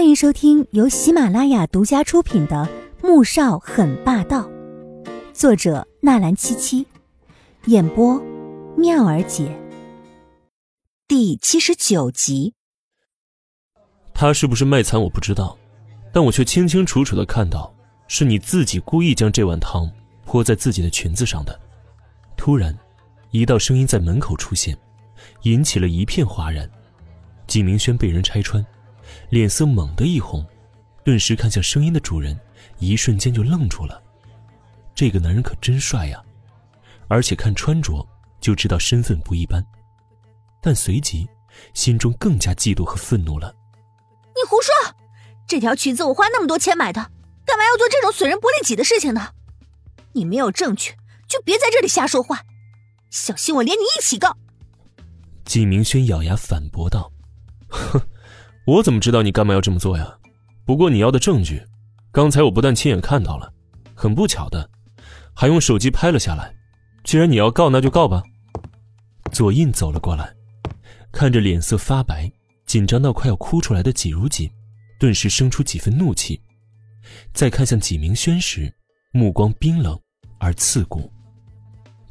欢迎收听由喜马拉雅独家出品的《穆少很霸道》，作者纳兰七七，演播妙儿姐。第七十九集。他是不是卖惨我不知道，但我却清清楚楚的看到，是你自己故意将这碗汤泼在自己的裙子上的。突然，一道声音在门口出现，引起了一片哗然。纪明轩被人拆穿。脸色猛地一红，顿时看向声音的主人，一瞬间就愣住了。这个男人可真帅呀，而且看穿着就知道身份不一般。但随即，心中更加嫉妒和愤怒了。你胡说！这条裙子我花那么多钱买的，干嘛要做这种损人不利己的事情呢？你没有证据，就别在这里瞎说话，小心我连你一起告。纪明轩咬牙反驳道：“哼。”我怎么知道你干嘛要这么做呀？不过你要的证据，刚才我不但亲眼看到了，很不巧的，还用手机拍了下来。既然你要告，那就告吧。左印走了过来，看着脸色发白、紧张到快要哭出来的纪如锦，顿时生出几分怒气。再看向纪明轩时，目光冰冷而刺骨。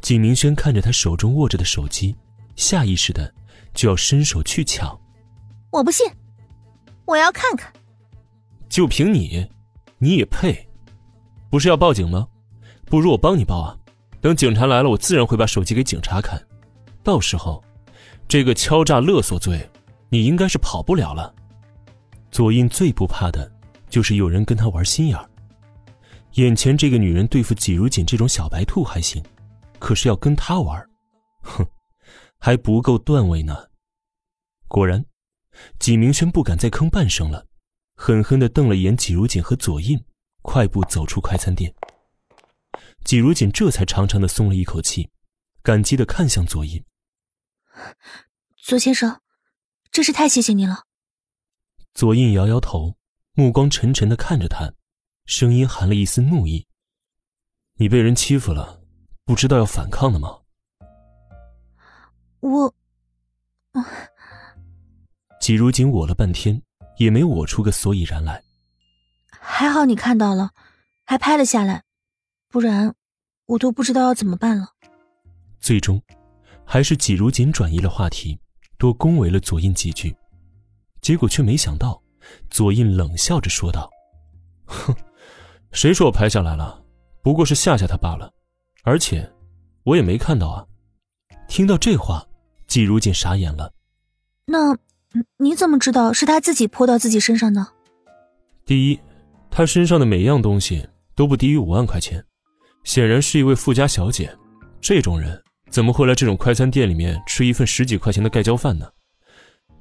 纪明轩看着他手中握着的手机，下意识的就要伸手去抢。我不信。我要看看，就凭你，你也配？不是要报警吗？不如我帮你报啊！等警察来了，我自然会把手机给警察看。到时候，这个敲诈勒索罪，你应该是跑不了了。左印最不怕的，就是有人跟他玩心眼儿。眼前这个女人对付季如锦这种小白兔还行，可是要跟他玩，哼，还不够段位呢。果然。纪明轩不敢再吭半声了，狠狠的瞪了眼纪如锦和左印，快步走出快餐店。纪如锦这才长长的松了一口气，感激的看向左印：“左先生，真是太谢谢您了。”左印摇摇头，目光沉沉的看着他，声音含了一丝怒意：“你被人欺负了，不知道要反抗的吗？”我，季如锦我了半天，也没我出个所以然来。还好你看到了，还拍了下来，不然我都不知道要怎么办了。最终，还是季如锦转移了话题，多恭维了左印几句，结果却没想到，左印冷笑着说道：“哼，谁说我拍下来了？不过是吓吓他罢了，而且我也没看到啊。”听到这话，季如锦傻眼了。那。你怎么知道是他自己泼到自己身上的？第一，他身上的每样东西都不低于五万块钱，显然是一位富家小姐。这种人怎么会来这种快餐店里面吃一份十几块钱的盖浇饭呢？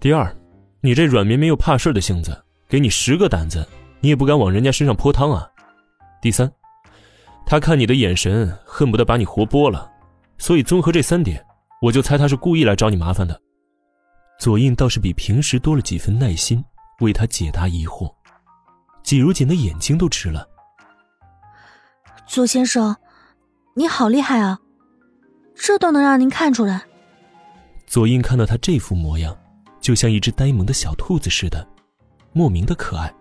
第二，你这软绵绵又怕事的性子，给你十个胆子，你也不敢往人家身上泼汤啊。第三，他看你的眼神恨不得把你活剥了，所以综合这三点，我就猜他是故意来找你麻烦的。左印倒是比平时多了几分耐心，为他解答疑惑。季如锦的眼睛都直了。左先生，你好厉害啊，这都能让您看出来。左印看到他这副模样，就像一只呆萌的小兔子似的，莫名的可爱，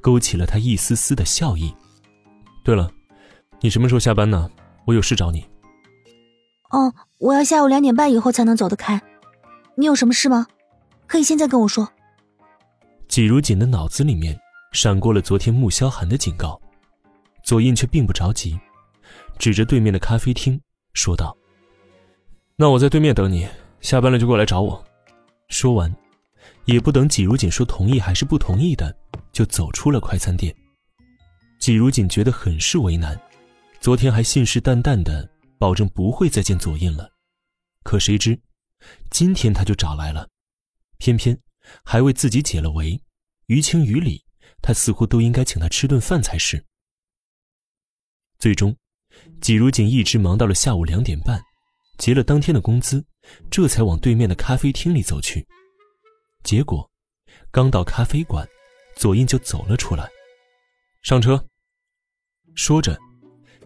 勾起了他一丝丝的笑意。对了，你什么时候下班呢？我有事找你。哦，我要下午两点半以后才能走得开。你有什么事吗？可以现在跟我说。季如锦的脑子里面闪过了昨天穆萧寒的警告，左印却并不着急，指着对面的咖啡厅说道：“那我在对面等你，下班了就过来找我。”说完，也不等季如锦说同意还是不同意的，就走出了快餐店。季如锦觉得很是为难，昨天还信誓旦旦的保证不会再见左印了，可谁知。今天他就找来了，偏偏还为自己解了围，于情于理，他似乎都应该请他吃顿饭才是。最终，季如锦一直忙到了下午两点半，结了当天的工资，这才往对面的咖啡厅里走去。结果，刚到咖啡馆，左印就走了出来，上车。说着，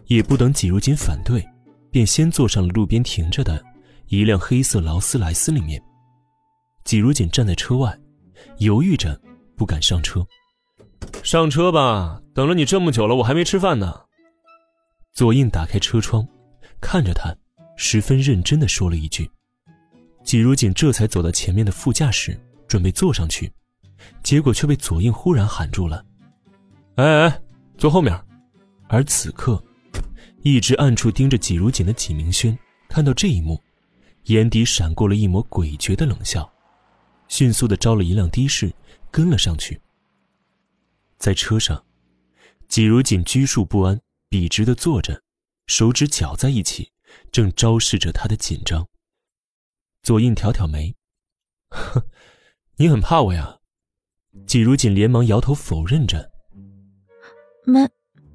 也不等季如锦反对，便先坐上了路边停着的。一辆黑色劳斯莱斯里面，季如锦站在车外，犹豫着不敢上车。上车吧，等了你这么久了，我还没吃饭呢。左印打开车窗，看着他，十分认真的说了一句。季如锦这才走到前面的副驾驶，准备坐上去，结果却被左印忽然喊住了：“哎哎，坐后面！”而此刻，一直暗处盯着季如锦的纪明轩看到这一幕，眼底闪过了一抹诡谲的冷笑，迅速的招了一辆的士，跟了上去。在车上，季如锦拘束不安，笔直的坐着，手指绞在一起，正昭示着他的紧张。左印挑挑眉，哼，你很怕我呀？季如锦连忙摇头否认着，没，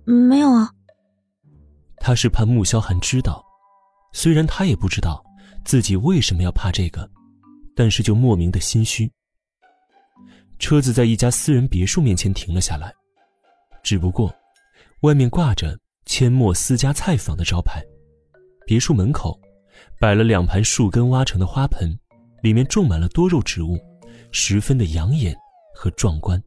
没有啊。他是怕穆萧寒知道，虽然他也不知道自己为什么要怕这个，但是就莫名的心虚。车子在一家私人别墅面前停了下来，只不过，外面挂着“阡陌私家菜坊”的招牌，别墅门口。摆了两盘树根挖成的花盆，里面种满了多肉植物，十分的养眼和壮观。